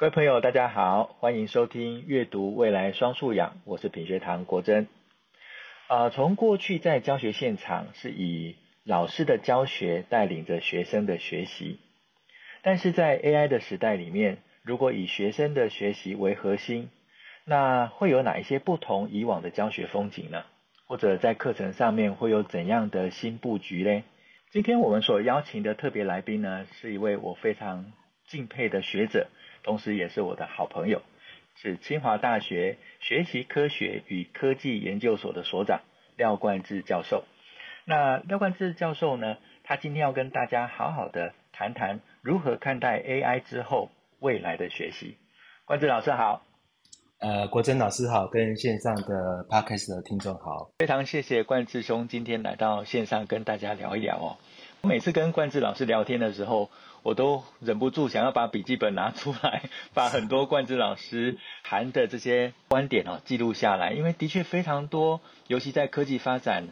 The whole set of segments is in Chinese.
各位朋友，大家好，欢迎收听阅读未来双素养，我是品学堂国珍。啊、呃，从过去在教学现场是以老师的教学带领着学生的学习，但是在 AI 的时代里面，如果以学生的学习为核心，那会有哪一些不同以往的教学风景呢？或者在课程上面会有怎样的新布局呢？今天我们所邀请的特别来宾呢，是一位我非常敬佩的学者。同时也是我的好朋友，是清华大学学习科学与科技研究所的所长廖冠志教授。那廖冠志教授呢，他今天要跟大家好好的谈谈如何看待 AI 之后未来的学习。冠志老师好，呃，国珍老师好，跟线上的 Podcast 的听众好，非常谢谢冠志兄今天来到线上跟大家聊一聊哦。我每次跟冠志老师聊天的时候，我都忍不住想要把笔记本拿出来，把很多冠志老师谈的这些观点哦记录下来，因为的确非常多，尤其在科技发展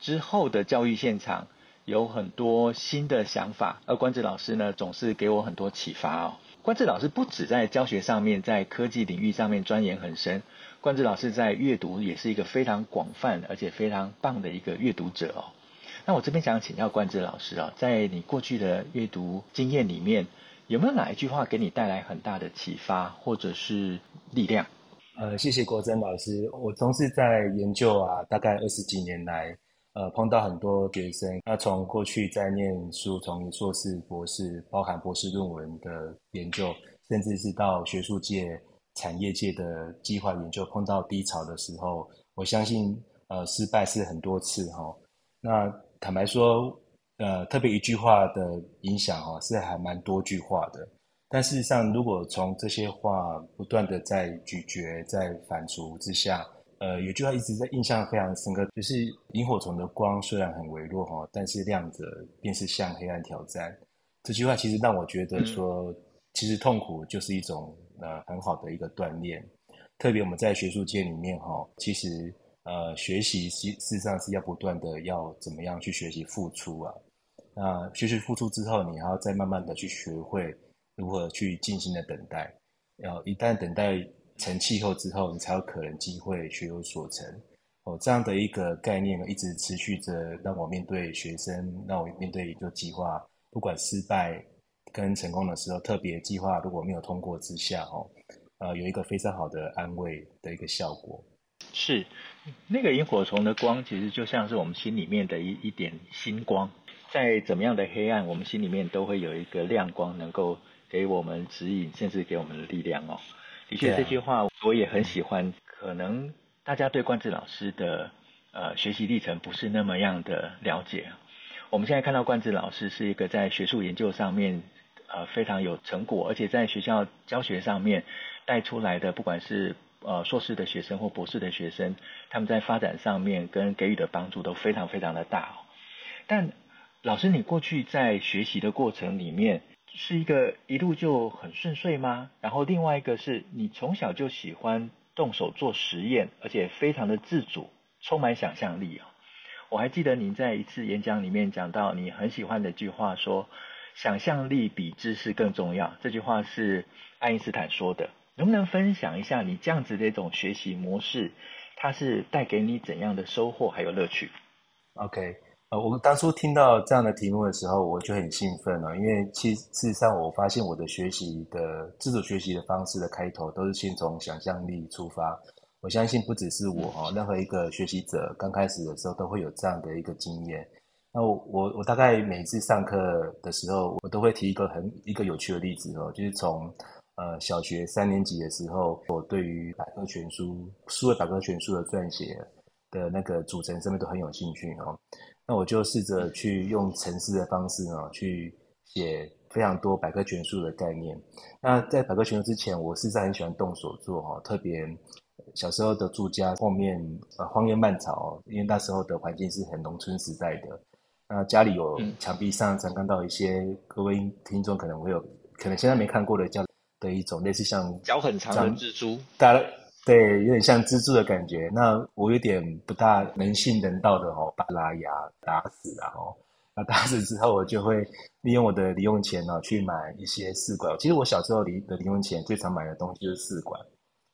之后的教育现场，有很多新的想法，而冠志老师呢总是给我很多启发哦。冠志老师不止在教学上面，在科技领域上面钻研很深，冠志老师在阅读也是一个非常广泛而且非常棒的一个阅读者哦。那我这边想请教冠志老师啊，在你过去的阅读经验里面，有没有哪一句话给你带来很大的启发或者是力量？呃，谢谢国珍老师。我从事在研究啊，大概二十几年来，呃，碰到很多学生。那从过去在念书，从硕士、博士，包含博士论文的研究，甚至是到学术界、产业界的计划研究，碰到低潮的时候，我相信，呃，失败是很多次哈、那坦白说，呃，特别一句话的影响哈，是还蛮多句话的。但事实上，如果从这些话不断的在咀嚼、在反刍之下，呃，有句话一直在印象非常深刻，就是萤火虫的光虽然很微弱哈，但是亮着便是向黑暗挑战。这句话其实让我觉得说，其实痛苦就是一种呃很好的一个锻炼。特别我们在学术界里面哈，其实。呃，学习实事实上是要不断的要怎么样去学习付出啊？那学习付出之后，你还要再慢慢的去学会如何去静心的等待。要一旦等待成气候之后，你才有可能机会学有所成。哦，这样的一个概念呢，一直持续着让我面对学生，让我面对一个计划，不管失败跟成功的时候，特别计划如果没有通过之下，哦，呃，有一个非常好的安慰的一个效果。是，那个萤火虫的光，其实就像是我们心里面的一一点星光，在怎么样的黑暗，我们心里面都会有一个亮光，能够给我们指引，甚至给我们的力量哦。的确，这句话我也很喜欢。可能大家对冠志老师的呃学习历程不是那么样的了解。我们现在看到冠志老师是一个在学术研究上面呃非常有成果，而且在学校教学上面带出来的，不管是呃，硕士的学生或博士的学生，他们在发展上面跟给予的帮助都非常非常的大哦。但老师，你过去在学习的过程里面，是一个一路就很顺遂吗？然后另外一个是你从小就喜欢动手做实验，而且非常的自主，充满想象力啊。我还记得您在一次演讲里面讲到你很喜欢的一句话，说想象力比知识更重要。这句话是爱因斯坦说的。能不能分享一下你这样子的一种学习模式，它是带给你怎样的收获还有乐趣？OK，呃，我们当初听到这样的题目的时候，我就很兴奋了，因为其实事实上我发现我的学习的自主学习的方式的开头都是先从想象力出发。我相信不只是我哈，任何一个学习者刚开始的时候都会有这样的一个经验。那我我我大概每次上课的时候，我都会提一个很一个有趣的例子哦，就是从。呃，小学三年级的时候，我对于百科全书、书的百科全书的撰写的那个组成上面都很有兴趣哦。那我就试着去用程式的方式呢，去写非常多百科全书的概念。那在百科全书之前，我实在很喜欢动手做哈，特别小时候的住家后面呃荒烟蔓草，因为那时候的环境是很农村时代的。那家里有墙壁上常看到一些各位听众可能会有可能现在没看过的叫。的一种类似像脚很长的蜘蛛，大对，有点像蜘蛛的感觉。那我有点不大能信人道的哦，把它拉牙打死然后，那打死之后，我就会利用我的零用钱呢、哦，去买一些试管。其实我小时候零的零用钱最常买的东西就是试管，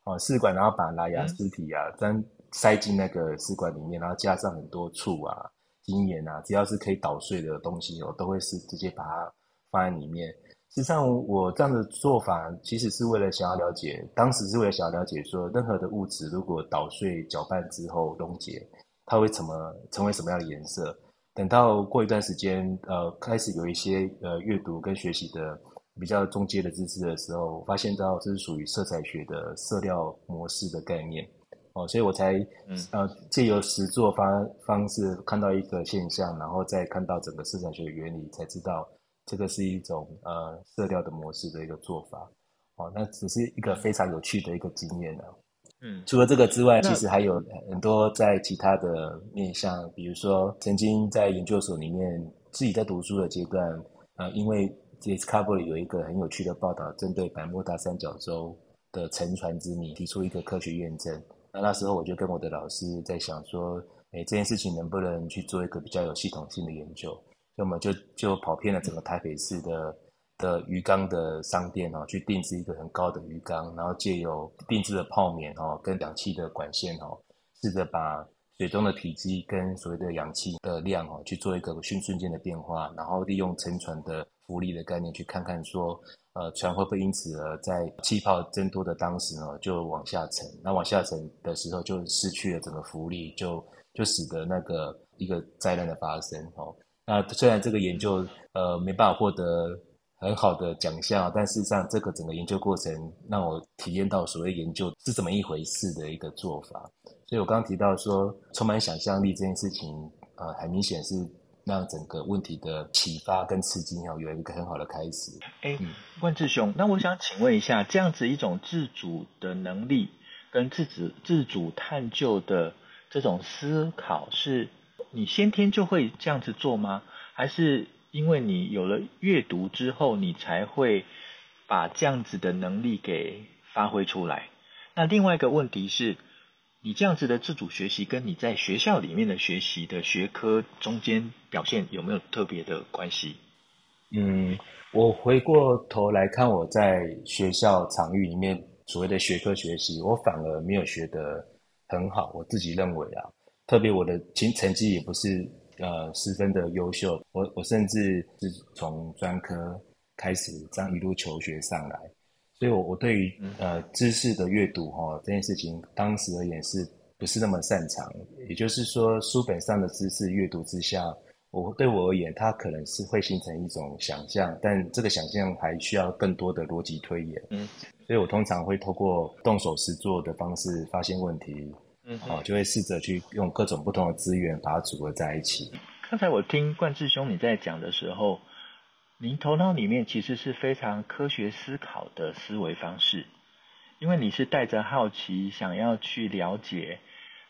哦，试管，然后把拉牙尸体啊，粘塞进那个试管里面，然后加上很多醋啊、精盐啊，只要是可以捣碎的东西，我都会是直接把它放在里面。实际上，我这样的做法其实是为了想要了解，当时是为了想要了解说，任何的物质如果捣碎、搅拌之后溶解，它会怎么成为什么样的颜色？等到过一段时间，呃，开始有一些呃阅读跟学习的比较中阶的知识的时候，我发现到这是属于色彩学的色料模式的概念哦，所以我才呃借由实作方方式看到一个现象，然后再看到整个色彩学的原理，才知道这个是一种呃色调的模式的一个做法哦，那只是一个非常有趣的一个经验呢。嗯，除了这个之外，其实还有很多在其他的面向，比如说曾经在研究所里面自己在读书的阶段，呃，因为 Discovery 有一个很有趣的报道，针对百慕大三角洲的沉船之谜提出一个科学验证。那那时候我就跟我的老师在想说，哎，这件事情能不能去做一个比较有系统性的研究？那么就就跑遍了整个台北市的。的鱼缸的商店哦，去定制一个很高的鱼缸，然后借由定制的泡棉哦，跟氧气的管线哦，试着把水中的体积跟所谓的氧气的量哦，去做一个瞬瞬间的变化，然后利用沉船的浮力的概念，去看看说，呃，船会不会因此而在气泡增多的当时呢，就往下沉？那往下沉的时候，就失去了整个浮力，就就使得那个一个灾难的发生哦。那虽然这个研究呃没办法获得。很好的奖项，但事实上，这个整个研究过程让我体验到所谓研究是怎么一回事的一个做法。所以我刚刚提到说，充满想象力这件事情，呃，很明显是让整个问题的启发跟刺激哦，有一个很好的开始。哎，万志雄，那我想请问一下，这样子一种自主的能力跟自主自主探究的这种思考，是你先天就会这样子做吗？还是？因为你有了阅读之后，你才会把这样子的能力给发挥出来。那另外一个问题是，你这样子的自主学习，跟你在学校里面的学习的学科中间表现有没有特别的关系？嗯，我回过头来看我在学校场域里面所谓的学科学习，我反而没有学得很好。我自己认为啊，特别我的成成绩也不是。呃，十分的优秀，我我甚至是从专科开始这样一路求学上来，所以我我对于呃知识的阅读哈、哦、这件事情，当时而言是不是那么擅长？也就是说，书本上的知识阅读之下，我对我而言，它可能是会形成一种想象，但这个想象还需要更多的逻辑推演。嗯，所以我通常会透过动手实做的方式发现问题。嗯，好，就会试着去用各种不同的资源把它组合在一起。刚才我听冠志兄你在讲的时候，您头脑里面其实是非常科学思考的思维方式，因为你是带着好奇，想要去了解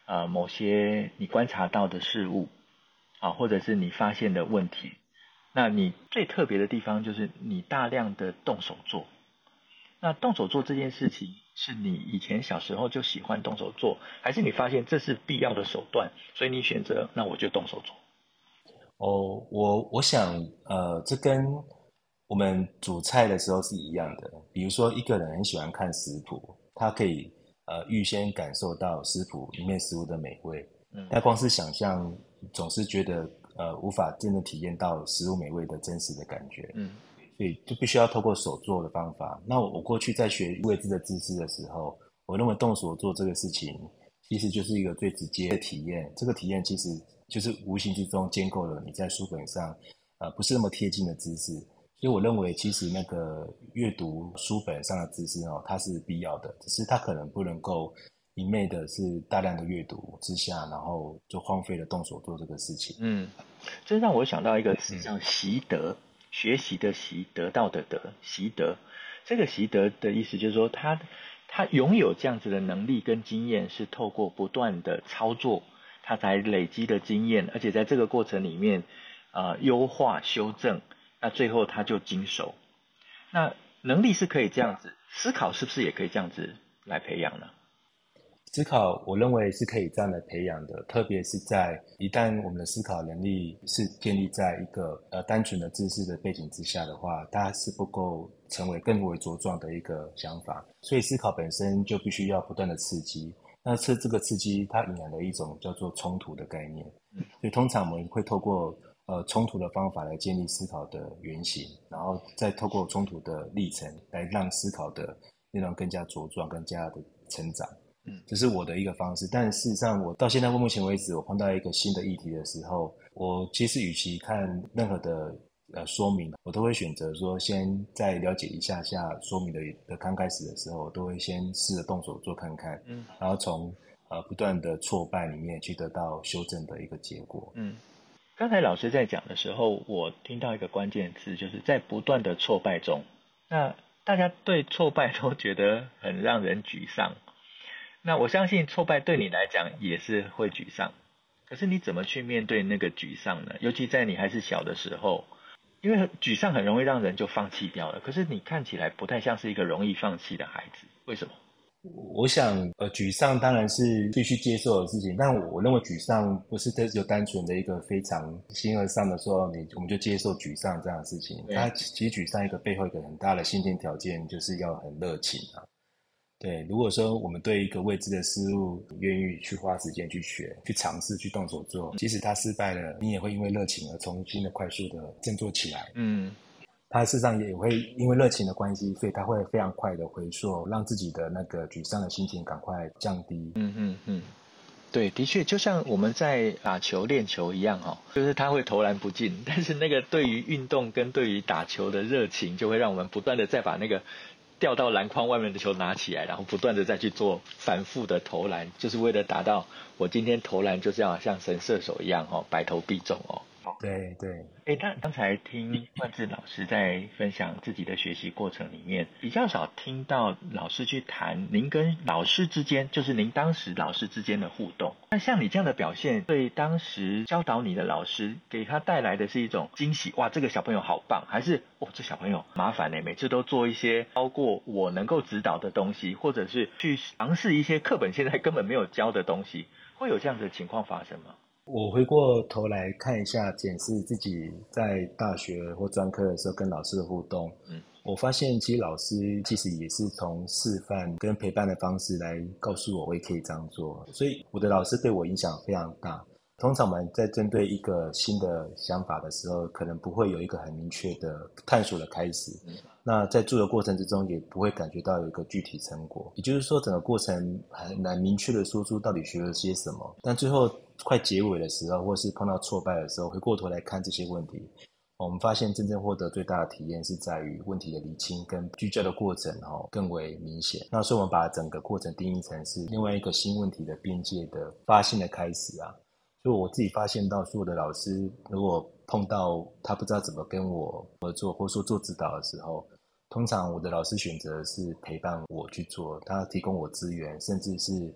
呃某些你观察到的事物啊，或者是你发现的问题。那你最特别的地方就是你大量的动手做。那动手做这件事情，是你以前小时候就喜欢动手做，还是你发现这是必要的手段，所以你选择那我就动手做？哦，我我想，呃，这跟我们煮菜的时候是一样的。比如说，一个人很喜欢看食谱，他可以呃预先感受到食谱里面食物的美味，嗯，但光是想象，总是觉得呃无法真的体验到食物美味的真实的感觉，嗯。所以就必须要透过手做的方法。那我过去在学未知的知识的时候，我认为动手做这个事情，其实就是一个最直接的体验。这个体验其实就是无形之中建构了你在书本上，呃，不是那么贴近的知识。所以我认为，其实那个阅读书本上的知识哦，它是必要的，只是它可能不能够一昧的是大量的阅读之下，然后就荒废了动手做这个事情。嗯，这让我想到一个词叫习得。嗯学习的习，得到的得，习得。这个习得的意思就是说他，他拥有这样子的能力跟经验，是透过不断的操作，他才累积的经验，而且在这个过程里面，啊、优化修正，那最后他就精熟。那能力是可以这样子，思考是不是也可以这样子来培养呢？思考，我认为是可以这样来培养的，特别是在一旦我们的思考能力是建立在一个呃单纯的知识的背景之下的话，它是不够成为更为茁壮的一个想法。所以思考本身就必须要不断的刺激。那这这个刺激，它引来了一种叫做冲突的概念。所以通常我们会透过呃冲突的方法来建立思考的原型，然后再透过冲突的历程来让思考的内容更加茁壮、更加的成长。嗯，这是我的一个方式，但事实上，我到现在目前为止，我碰到一个新的议题的时候，我其实与其看任何的呃说明，我都会选择说，先再了解一下下说明的的刚开始的时候，我都会先试着动手做看看，嗯，然后从呃不断的挫败里面去得到修正的一个结果。嗯，刚才老师在讲的时候，我听到一个关键词，就是在不断的挫败中，那大家对挫败都觉得很让人沮丧。那我相信挫败对你来讲也是会沮丧，可是你怎么去面对那个沮丧呢？尤其在你还是小的时候，因为沮丧很容易让人就放弃掉了。可是你看起来不太像是一个容易放弃的孩子，为什么？我想，呃，沮丧当然是必须接受的事情，但我认为沮丧不是只有单纯的一个非常形而上的说，你我们就接受沮丧这样的事情。它其实沮丧一个背后一个很大的先天条件，就是要很热情啊。对，如果说我们对一个未知的事物愿意去花时间去学、去尝试、去动手做，即使它失败了，你也会因为热情而重新的快速的振作起来。嗯，他事实上也会因为热情的关系，所以他会非常快的回溯，让自己的那个沮丧的心情赶快降低。嗯嗯嗯，对，的确，就像我们在打球、练球一样哦，就是他会投篮不进，但是那个对于运动跟对于打球的热情，就会让我们不断的再把那个。掉到篮筐外面的球拿起来，然后不断的再去做反复的投篮，就是为了达到我今天投篮就是要像神射手一样哦，百投必中哦。对对，哎，但刚才听万志老师在分享自己的学习过程里面，比较少听到老师去谈您跟老师之间，就是您当时老师之间的互动。那像你这样的表现，对当时教导你的老师，给他带来的是一种惊喜，哇，这个小朋友好棒，还是哦，这小朋友麻烦呢，每次都做一些超过我能够指导的东西，或者是去尝试一些课本现在根本没有教的东西，会有这样的情况发生吗？我回过头来看一下，检视自己在大学或专科的时候跟老师的互动，嗯，我发现其实老师其实也是从示范跟陪伴的方式来告诉我，我也可以这样做。所以我的老师对我影响非常大。通常我们在针对一个新的想法的时候，可能不会有一个很明确的探索的开始。那在做的过程之中，也不会感觉到有一个具体成果。也就是说，整个过程很难明确的说出到底学了些什么。但最后，快结尾的时候，或是碰到挫败的时候，回过头来看这些问题，我们发现真正获得最大的体验是在于问题的厘清跟聚焦的过程，哈，更为明显。那所以我们把整个过程定义成是另外一个新问题的边界的发现的开始啊。所以我自己发现到，所有的老师如果碰到他不知道怎么跟我合作，或者说做指导的时候，通常我的老师选择是陪伴我去做，他提供我资源，甚至是。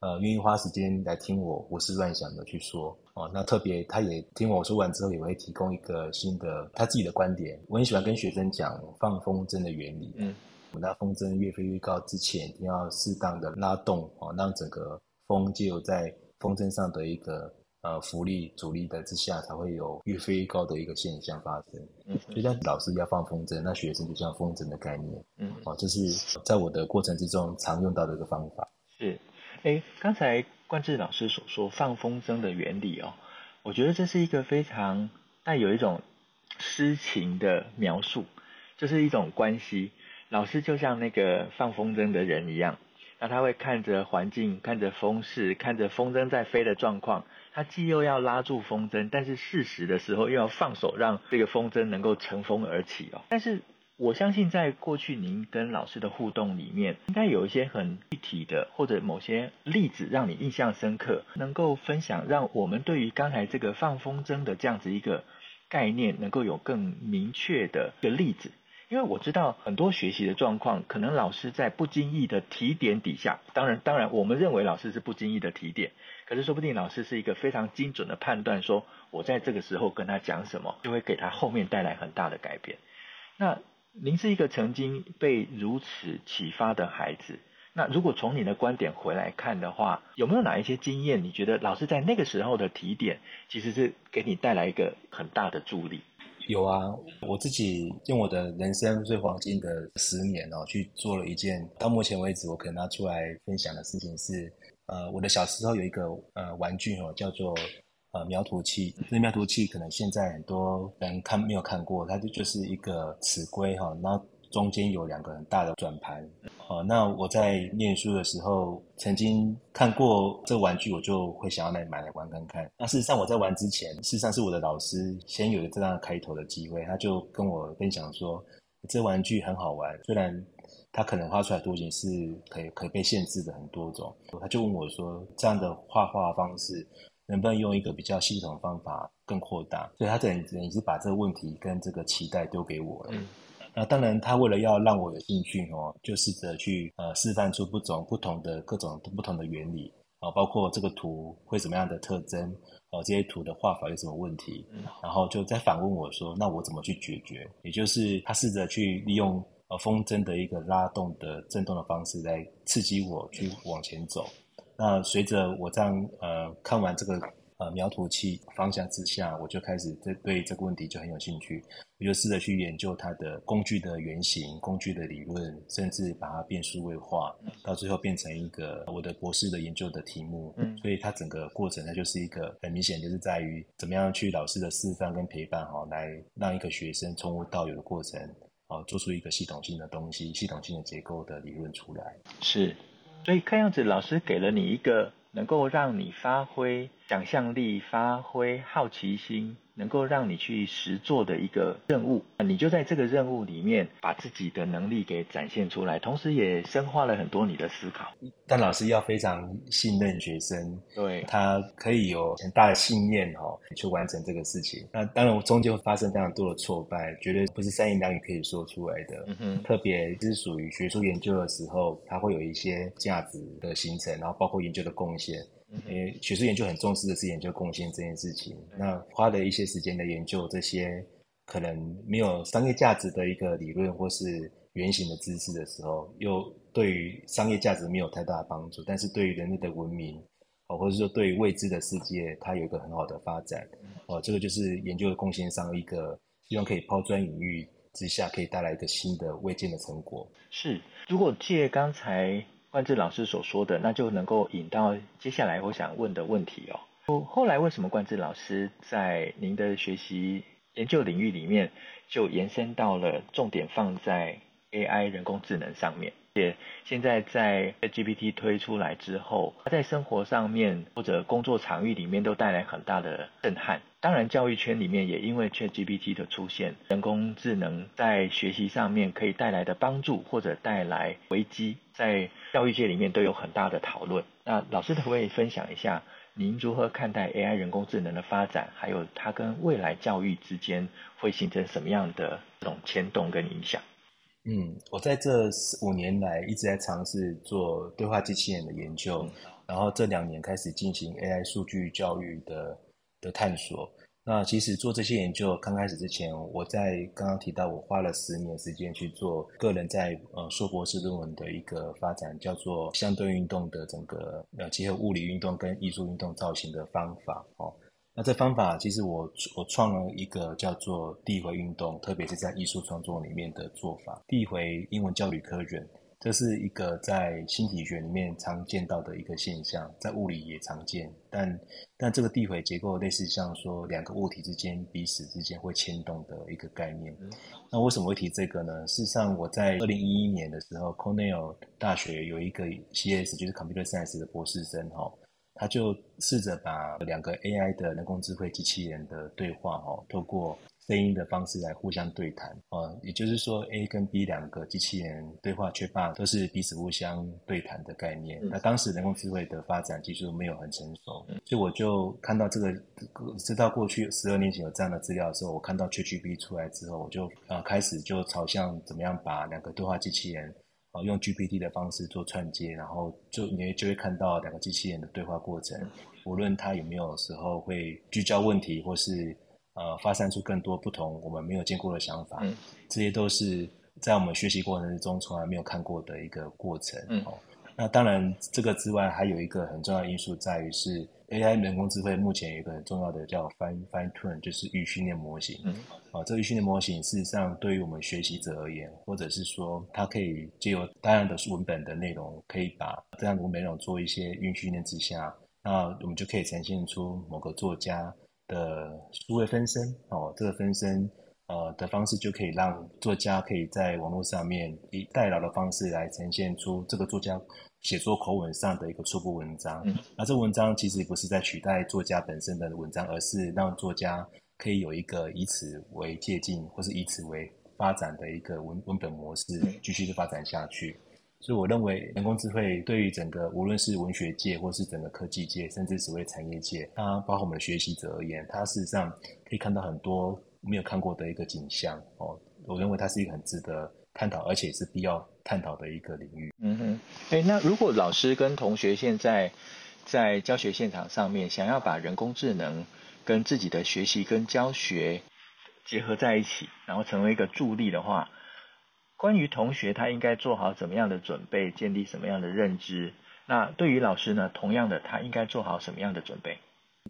呃，愿意花时间来听我胡思乱想的去说哦。那特别，他也听我说完之后，也会提供一个新的他自己的观点。我很喜欢跟学生讲放风筝的原理。嗯，那风筝越飞越高之前，一定要适当的拉动哦，让整个风就有在风筝上的一个呃浮力阻力的之下，才会有越飞越高的一个现象发生。嗯，就像，老师要放风筝，那学生就像风筝的概念。嗯，哦，这是在我的过程之中常用到的一个方法。是。哎，刚才冠志老师所说放风筝的原理哦，我觉得这是一个非常带有一种诗情的描述，就是一种关系。老师就像那个放风筝的人一样，那他会看着环境，看着风势，看着风筝在飞的状况，他既又要拉住风筝，但是适时的时候又要放手，让这个风筝能够乘风而起哦。但是我相信，在过去您跟老师的互动里面，应该有一些很具体的，或者某些例子让你印象深刻，能够分享，让我们对于刚才这个放风筝的这样子一个概念，能够有更明确的一个例子。因为我知道很多学习的状况，可能老师在不经意的提点底下，当然，当然，我们认为老师是不经意的提点，可是说不定老师是一个非常精准的判断，说我在这个时候跟他讲什么，就会给他后面带来很大的改变。那您是一个曾经被如此启发的孩子，那如果从你的观点回来看的话，有没有哪一些经验，你觉得老师在那个时候的提点，其实是给你带来一个很大的助力？有啊，我自己用我的人生最黄金的十年哦，去做了一件到目前为止我可能拿出来分享的事情是，呃，我的小时候有一个呃玩具哦，叫做呃描图器。那描图器可能现在很多人看没有看过，它就就是一个尺规哈，然后。中间有两个很大的转盘，哦，那我在念书的时候曾经看过这玩具，我就会想要来买来玩看看。那事实上我在玩之前，事实上是我的老师先有了这样开头的机会，他就跟我分享说，这玩具很好玩，虽然它可能画出来图形是可以可以被限制的很多种，他就问我说，这样的画画方式能不能用一个比较系统的方法更扩大？所以他等于等于是把这个问题跟这个期待丢给我了。那当然，他为了要让我有兴趣哦，就试着去呃示范出不同不同的各种不同的原理啊，包括这个图会什么样的特征哦，这些图的画法有什么问题，然后就在反问我说，那我怎么去解决？也就是他试着去利用呃风筝的一个拉动的震动的方式来刺激我去往前走。那随着我这样呃看完这个。呃，描图器方向之下，我就开始对对这个问题就很有兴趣，我就试着去研究它的工具的原型、工具的理论，甚至把它变数位化，到最后变成一个我的博士的研究的题目。嗯，所以它整个过程它就是一个很明显，就是在于怎么样去老师的示范跟陪伴哈，来让一个学生从无到有的过程，啊，做出一个系统性的东西、系统性的结构的理论出来。是，所以看样子老师给了你一个。能够让你发挥想象力、发挥好奇心，能够让你去实做的一个任务，你就在这个任务里面把自己的能力给展现出来，同时也深化了很多你的思考。但老师要非常信任学生，对，他可以有很大的信念哈，去完成这个事情。那当然，中间会发生非常多的挫败，绝对不是三言两语可以说出来的。嗯哼，特别是属于学术研究的时候，它会有一些价值的形成，然后包括研究的贡献。因为学术研究很重视的是研究贡献这件事情，那花了一些时间的研究这些可能没有商业价值的一个理论或是原型的知识的时候，又对于商业价值没有太大的帮助，但是对于人类的文明，哦，或者说对于未知的世界，它有一个很好的发展，哦，这个就是研究的贡献上一个希望可以抛砖引玉之下，可以带来一个新的未见的成果。是，如果借刚才。冠志老师所说的，那就能够引到接下来我想问的问题哦。后来为什么冠志老师在您的学习研究领域里面，就延伸到了重点放在 AI 人工智能上面？也现在在 GPT 推出来之后，它在生活上面或者工作场域里面都带来很大的震撼。当然，教育圈里面也因为 ChatGPT 的出现，人工智能在学习上面可以带来的帮助或者带来危机，在教育界里面都有很大的讨论。那老师可不可以分享一下，您如何看待 AI 人工智能的发展，还有它跟未来教育之间会形成什么样的这种牵动跟影响？嗯，我在这五年来一直在尝试做对话机器人的研究，嗯、然后这两年开始进行 AI 数据教育的。的探索。那其实做这些研究刚开始之前，我在刚刚提到，我花了十年时间去做个人在呃硕博士论文的一个发展，叫做相对运动的整个呃结合物理运动跟艺术运动造型的方法哦。那这方法其实我我创了一个叫做递回运动，特别是在艺术创作里面的做法。递回英文叫 recursion。这是一个在星体学里面常见到的一个现象，在物理也常见，但但这个地回结构类似像说两个物体之间彼此之间会牵动的一个概念。那为什么会提这个呢？事实上，我在二零一一年的时候，Cornell 大学有一个 CS 就是 Computer Science 的博士生哈，他就试着把两个 AI 的人工智慧机器人的对话哈，透过声音的方式来互相对谈，呃，也就是说，A 跟 B 两个机器人对话，却把都是彼此互相对谈的概念。嗯、那当时人工智慧的发展技术没有很成熟，嗯、所以我就看到这个，知道过去十二年前有这样的资料的时候，我看到 ChatGPT 出来之后，我就呃开始就朝向怎么样把两个对话机器人，呃，用 GPT 的方式做串接，然后就你就会看到两个机器人的对话过程，无论它有没有时候会聚焦问题或是。呃，发散出更多不同我们没有见过的想法，这些都是在我们学习过程中从来没有看过的一个过程。哦，那当然，这个之外还有一个很重要的因素在于是 AI 人工智慧目前有一个很重要的叫 fine fine tune，就是预训练模型。嗯，啊，这个预训练模型事实上对于我们学习者而言，或者是说它可以借由大量的文本的内容，可以把这样的文本内容做一些预训练之下，那我们就可以呈现出某个作家的数位分身。哦，这个分身。呃的方式就可以让作家可以在网络上面以代劳的方式来呈现出这个作家写作口吻上的一个初步文章。嗯，那这文章其实不是在取代作家本身的文章，而是让作家可以有一个以此为借鉴，或是以此为发展的一个文文本模式，继续的发展下去。所以我认为人工智慧对于整个无论是文学界，或是整个科技界，甚至所谓产业界，它包括我们的学习者而言，它事实上可以看到很多。没有看过的一个景象哦，我认为它是一个很值得探讨，而且是必要探讨的一个领域。嗯哼，哎，那如果老师跟同学现在在教学现场上面，想要把人工智能跟自己的学习跟教学结合在一起，然后成为一个助力的话，关于同学他应该做好怎么样的准备，建立什么样的认知？那对于老师呢，同样的，他应该做好什么样的准备？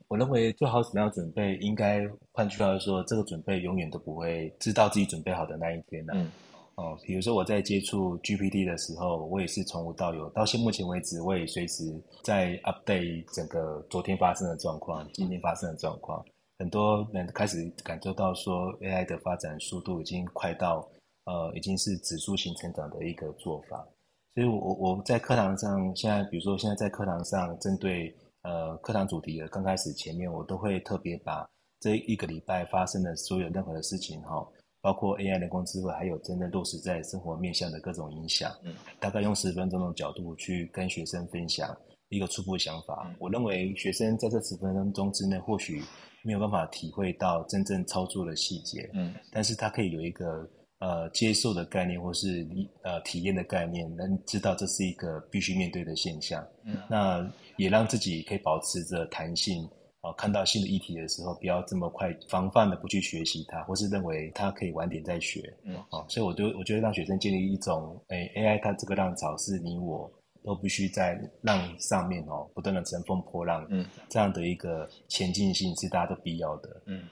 我认为做好什么样的准备，应该换句话说，这个准备永远都不会知道自己准备好的那一天呢、啊。嗯。哦，比如说我在接触 GPT 的时候，我也是从无到有，到现目前为止，我也随时在 update 整个昨天发生的状况，今天发生的状况。很多人开始感受到说，AI 的发展速度已经快到呃，已经是指数型成长的一个做法。所以我，我我在课堂上，现在比如说现在在课堂上针对。呃，课堂主题的刚开始前面，我都会特别把这一个礼拜发生的所有任何的事情哈，包括 AI 人工智慧，还有真正落实在生活面向的各种影响，嗯，大概用十分钟的角度去跟学生分享一个初步想法。嗯，我认为学生在这十分钟之内，或许没有办法体会到真正操作的细节，嗯，但是他可以有一个。呃，接受的概念或是呃体验的概念，能知道这是一个必须面对的现象。嗯，那也让自己可以保持着弹性啊、呃，看到新的议题的时候，不要这么快防范的不去学习它，或是认为它可以晚点再学。嗯，啊，所以我就我觉得让学生建立一种，哎，AI 它这个浪潮是你我都必须在浪上面哦，不断的乘风破浪。嗯，这样的一个前进性是大家都必要的。嗯。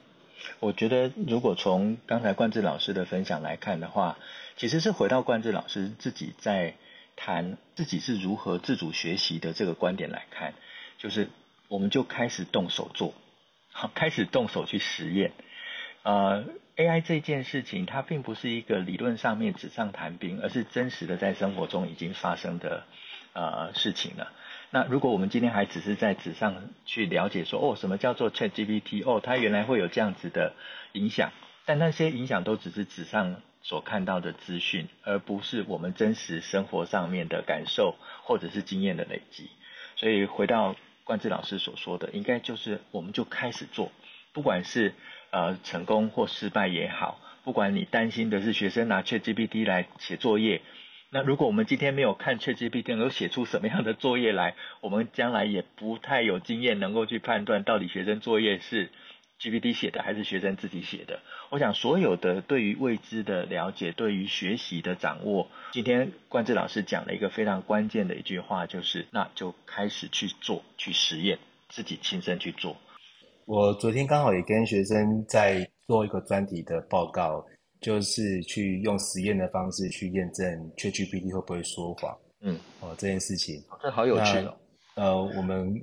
我觉得，如果从刚才冠志老师的分享来看的话，其实是回到冠志老师自己在谈自己是如何自主学习的这个观点来看，就是我们就开始动手做，好，开始动手去实验。呃，AI 这件事情，它并不是一个理论上面纸上谈兵，而是真实的在生活中已经发生的呃事情了。那如果我们今天还只是在纸上去了解说，哦，什么叫做 ChatGPT？哦，它原来会有这样子的影响，但那些影响都只是纸上所看到的资讯，而不是我们真实生活上面的感受或者是经验的累积。所以回到冠志老师所说的，应该就是我们就开始做，不管是呃成功或失败也好，不管你担心的是学生拿 ChatGPT 来写作业。那如果我们今天没有看 ChatGPT 能够写出什么样的作业来，我们将来也不太有经验能够去判断到底学生作业是 GPT 写的还是学生自己写的。我想所有的对于未知的了解，对于学习的掌握，今天冠志老师讲了一个非常关键的一句话，就是那就开始去做，去实验，自己亲身去做。我昨天刚好也跟学生在做一个专题的报告。就是去用实验的方式去验证 ChatGPT 会不会说谎，嗯，哦，这件事情，这好有趣哦。呃，我们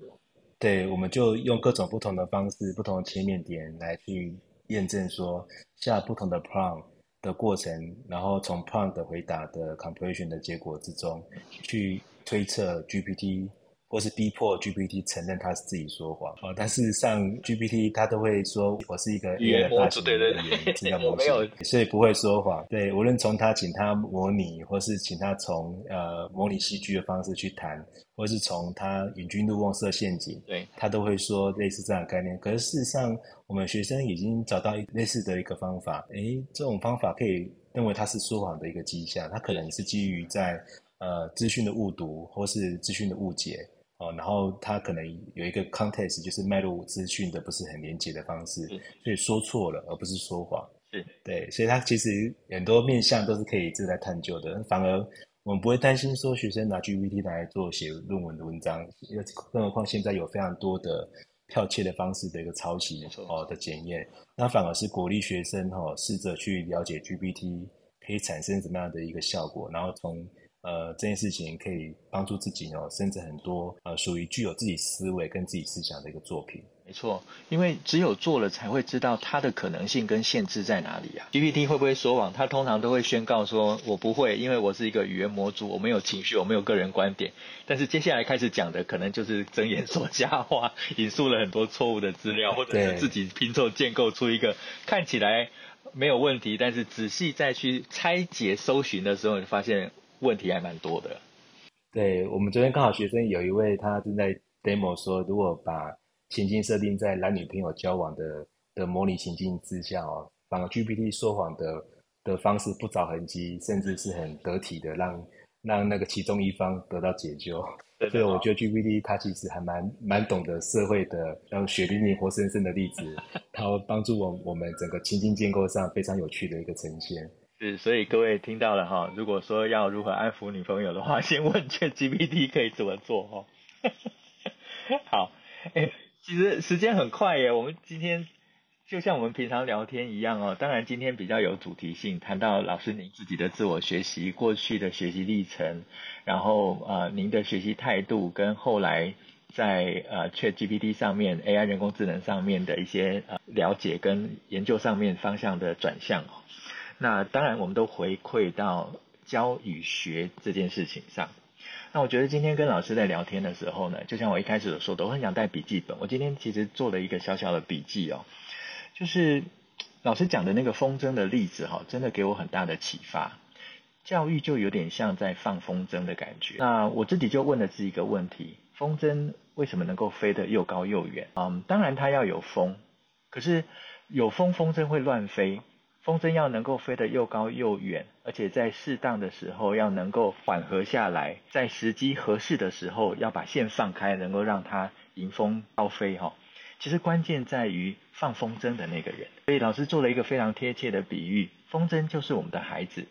对，我们就用各种不同的方式、不同的切面点来去验证说，下不同的 prompt 的过程，然后从 prompt 的回答的 comprehension 的结果之中去推测 GPT。或是逼迫 GPT 承认他是自己说谎哦，但事实上 GPT 他都会说，我是一个 AI 的大型语言资料模型，所以不会说谎。对，无论从他请他模拟，或是请他从呃模拟戏剧的方式去谈，或是从他引君入瓮设陷阱，对，他都会说类似这样的概念。可是事实上，我们学生已经找到类似的一个方法，诶，这种方法可以认为他是说谎的一个迹象，他可能是基于在呃资讯的误读或是资讯的误解。哦，然后他可能有一个 context，就是脉络资讯的不是很连接的方式，所以说错了，而不是说谎。是对，所以他其实很多面向都是可以一直在探究的。反而我们不会担心说学生拿 GPT 来做写论文的文章，因更何况现在有非常多的剽窃的方式的一个抄袭哦的检验，那反而是鼓励学生哦试着去了解 GPT 可以产生什么样的一个效果，然后从。呃，这件事情可以帮助自己哦，甚至很多呃，属于具有自己思维跟自己思想的一个作品。没错，因为只有做了才会知道它的可能性跟限制在哪里啊。GPT 会不会说谎？它通常都会宣告说：“我不会，因为我是一个语言模组，我没有情绪，我没有个人观点。”但是接下来开始讲的可能就是睁眼说瞎话，引述了很多错误的资料，或者是自己拼凑建构出一个看起来没有问题，但是仔细再去拆解搜寻的时候，你发现。问题还蛮多的。对，我们昨天刚好学生有一位，他正在 demo 说，如果把情境设定在男女朋友交往的的模拟情境之下哦，反而 GPT 说谎的的方式不着痕迹，甚至是很得体的让，让让那个其中一方得到解救。对，所以我觉得 GPT 它其实还蛮蛮懂得社会的，让血淋淋活生生的例子，它会帮助我我们整个情境建构上非常有趣的一个呈现。是，所以各位听到了哈，如果说要如何安抚女朋友的话，先问 ChatGPT 可以怎么做哈。好，哎，其实时间很快耶，我们今天就像我们平常聊天一样哦。当然今天比较有主题性，谈到老师您自己的自我学习、过去的学习历程，然后呃您的学习态度跟后来在呃 ChatGPT 上面 AI 人工智能上面的一些呃了解跟研究上面方向的转向哦。那当然，我们都回馈到教与学这件事情上。那我觉得今天跟老师在聊天的时候呢，就像我一开始所说的，我很想带笔记本。我今天其实做了一个小小的笔记哦，就是老师讲的那个风筝的例子哈，真的给我很大的启发。教育就有点像在放风筝的感觉。那我自己就问了自己一个问题：风筝为什么能够飞得又高又远？嗯，当然它要有风，可是有风，风筝会乱飞。风筝要能够飞得又高又远，而且在适当的时候要能够缓和下来，在时机合适的时候要把线放开，能够让它迎风高飞哈。其实关键在于放风筝的那个人。所以老师做了一个非常贴切的比喻，风筝就是我们的孩子，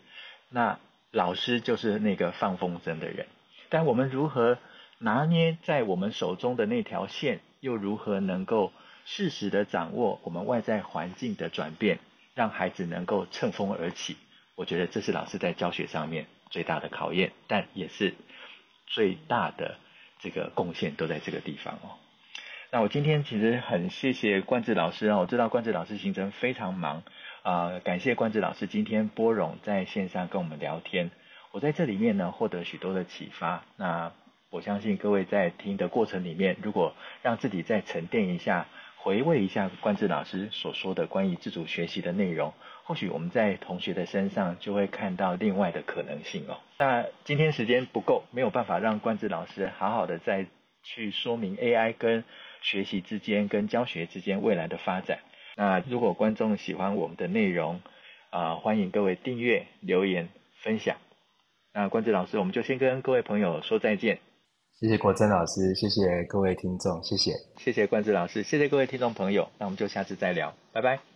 那老师就是那个放风筝的人。但我们如何拿捏在我们手中的那条线，又如何能够适时的掌握我们外在环境的转变？让孩子能够乘风而起，我觉得这是老师在教学上面最大的考验，但也是最大的这个贡献都在这个地方哦。那我今天其实很谢谢冠志老师啊，我知道冠志老师行程非常忙啊，感谢冠志老师今天拨冗在线上跟我们聊天，我在这里面呢获得许多的启发。那我相信各位在听的过程里面，如果让自己再沉淀一下。回味一下冠志老师所说的关于自主学习的内容，或许我们在同学的身上就会看到另外的可能性哦。那今天时间不够，没有办法让冠志老师好好的再去说明 AI 跟学习之间、跟教学之间未来的发展。那如果观众喜欢我们的内容，啊、欢迎各位订阅、留言、分享。那冠志老师，我们就先跟各位朋友说再见。谢谢国珍老师，谢谢各位听众，谢谢，谢谢冠志老师，谢谢各位听众朋友，那我们就下次再聊，拜拜。